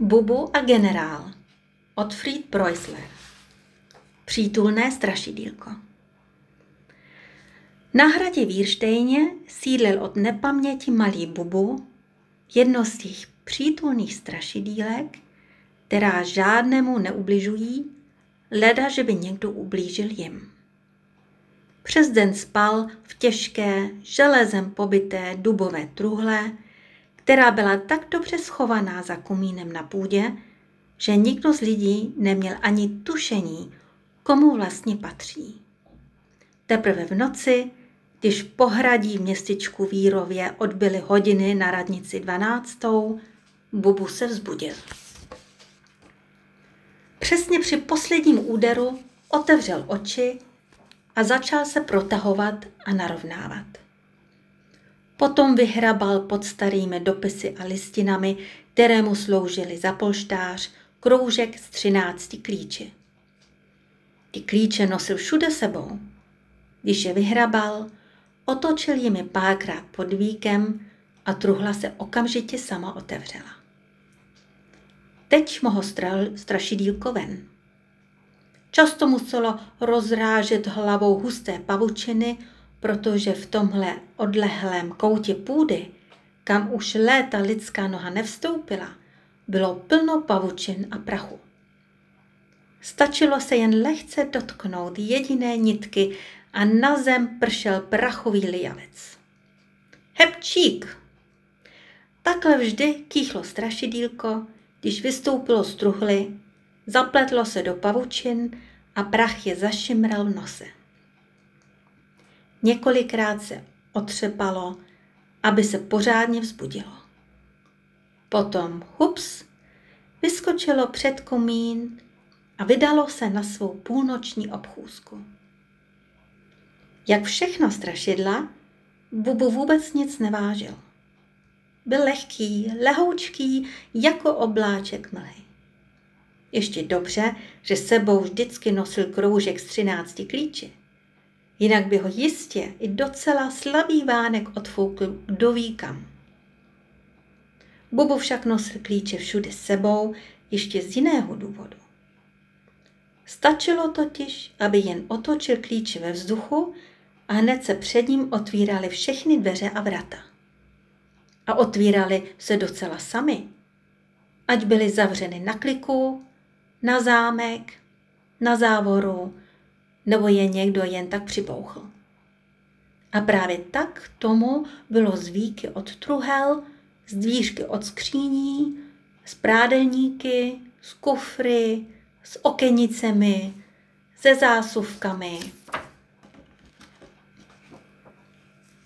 Bubu a generál od Fried Preussler Přítulné strašidílko Na hradě Vírštejně sídlil od nepaměti malý Bubu, jedno z těch přítulných strašidílek, která žádnému neubližují, leda, že by někdo ublížil jim. Přes den spal v těžké, železem pobyté dubové truhle, která byla tak dobře schovaná za komínem na půdě, že nikdo z lidí neměl ani tušení, komu vlastně patří. Teprve v noci, když pohradí v městečku Vírově odbyly hodiny na radnici dvanáctou, Bubu se vzbudil. Přesně při posledním úderu otevřel oči a začal se protahovat a narovnávat. Potom vyhrabal pod starými dopisy a listinami, které mu sloužily za polštář, kroužek z třinácti klíči. Ty klíče nosil všude sebou. Když je vyhrabal, otočil jimi párkrát pod víkem a truhla se okamžitě sama otevřela. Teď mohl strašidílko ven. Často muselo rozrážet hlavou husté pavučiny, protože v tomhle odlehlém koutě půdy, kam už léta lidská noha nevstoupila, bylo plno pavučin a prachu. Stačilo se jen lehce dotknout jediné nitky a na zem pršel prachový lijavec. Hepčík! Takhle vždy kýchlo strašidílko, když vystoupilo z truhly, zapletlo se do pavučin a prach je zašimral v nose. Několikrát se otřepalo, aby se pořádně vzbudilo. Potom hups, vyskočilo před komín a vydalo se na svou půlnoční obchůzku. Jak všechno strašidla, Bubu vůbec nic nevážil. Byl lehký, lehoučký, jako obláček mlhy. Ještě dobře, že sebou vždycky nosil kroužek z třinácti klíči. Jinak by ho jistě i docela slabý vánek odfoukl kdo ví kam. Bubu však nosil klíče všude sebou, ještě z jiného důvodu. Stačilo totiž, aby jen otočil klíče ve vzduchu a hned se před ním otvíraly všechny dveře a vrata. A otvíraly se docela sami, ať byly zavřeny na kliku, na zámek, na závoru, nebo je někdo jen tak připouchl. A právě tak tomu bylo z víky od truhel, z dvířky od skříní, z prádelníky, z kufry, s okenicemi, se zásuvkami,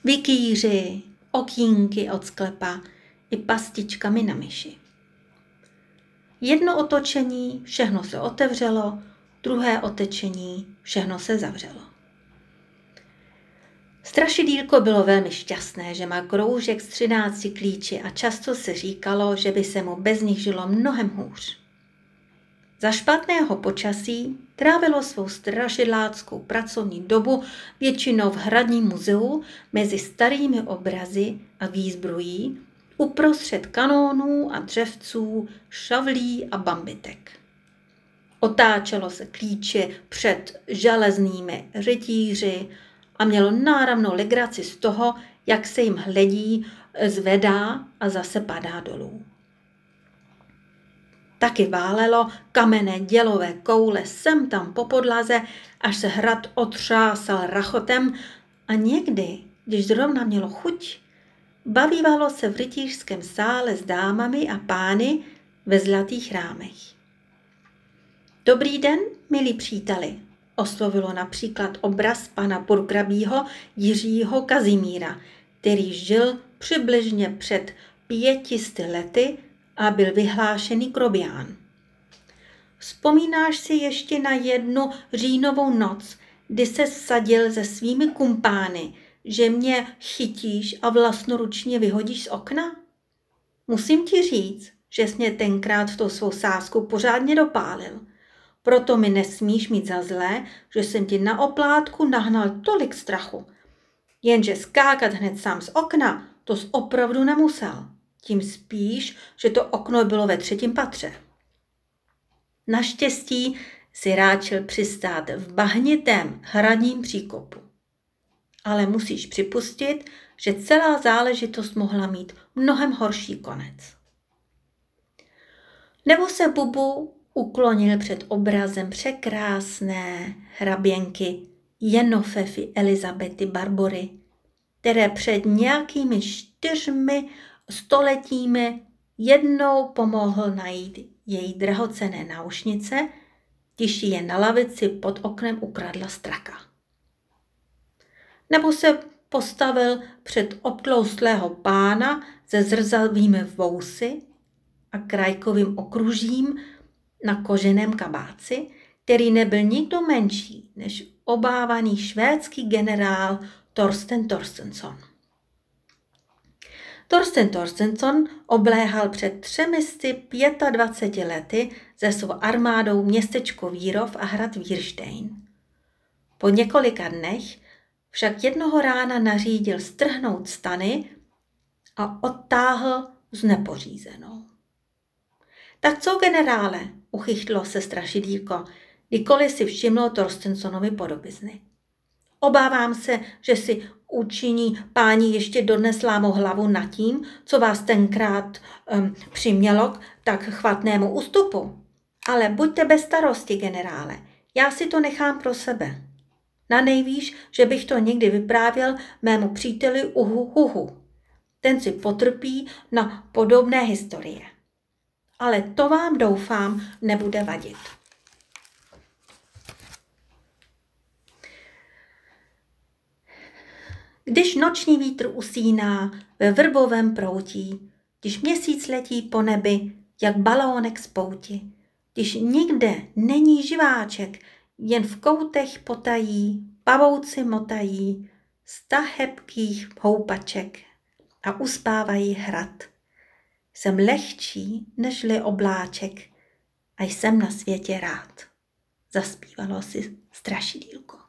vikýři, okýnky od sklepa i pastičkami na myši. Jedno otočení, všechno se otevřelo, druhé otečení, všechno se zavřelo. Strašidílko bylo velmi šťastné, že má kroužek z třinácti klíči a často se říkalo, že by se mu bez nich žilo mnohem hůř. Za špatného počasí trávilo svou strašidláckou pracovní dobu většinou v hradním muzeu mezi starými obrazy a výzbrojí, uprostřed kanónů a dřevců, šavlí a bambitek. Otáčelo se klíče před železnými rytíři a mělo náramnou legraci z toho, jak se jim hledí, zvedá a zase padá dolů. Taky válelo kamenné dělové koule sem tam po podlaze, až se hrad otřásal rachotem a někdy, když zrovna mělo chuť, bavívalo se v rytířském sále s dámami a pány ve zlatých rámech. Dobrý den, milí příteli, oslovilo například obraz pana Burgrabího Jiřího Kazimíra, který žil přibližně před pětisty lety a byl vyhlášený krobián. Vzpomínáš si ještě na jednu říjnovou noc, kdy se sadil se svými kumpány, že mě chytíš a vlastnoručně vyhodíš z okna? Musím ti říct, že jsi mě tenkrát tou svou sáskou pořádně dopálil. Proto mi nesmíš mít za zlé, že jsem ti na oplátku nahnal tolik strachu. Jenže skákat hned sám z okna, to jsi opravdu nemusel. tím spíš, že to okno bylo ve třetím patře. Naštěstí si ráčil přistát v bahnitém hradním příkopu. Ale musíš připustit, že celá záležitost mohla mít mnohem horší konec. Nebo se Bubu uklonil před obrazem překrásné hraběnky Jenofefy Elizabety Barbory, které před nějakými čtyřmi stoletími jednou pomohl najít její drahocené náušnice, když je na lavici pod oknem ukradla straka. Nebo se postavil před obtloustlého pána se zrzavými vousy a krajkovým okružím na koženém kabáci, který nebyl nikdo menší než obávaný švédský generál Torsten Torstensson. Torsten Torstensson obléhal před 325 lety ze svou armádou městečko Vírov a hrad Vírštejn. Po několika dnech však jednoho rána nařídil strhnout stany a odtáhl z nepořízenou. Tak co, generále, uchychtlo se strašidílko, kdykoliv si všimlo Torstensonovi podobizny. Obávám se, že si učiní páni ještě dodnes mou hlavu nad tím, co vás tenkrát um, přimělo k tak chvatnému ústupu. Ale buďte bez starosti, generále, já si to nechám pro sebe. Na nejvíš, že bych to někdy vyprávěl mému příteli Uhu Huhu. Ten si potrpí na podobné historie. Ale to vám doufám nebude vadit. Když noční vítr usíná ve vrbovém proutí, když měsíc letí po nebi, jak balónek z pouti, když nikde není živáček, jen v koutech potají, pavouci motají, sta hebkých houpaček a uspávají hrad. Jsem lehčí nežli obláček a jsem na světě rád. Zaspívalo si strašidílko.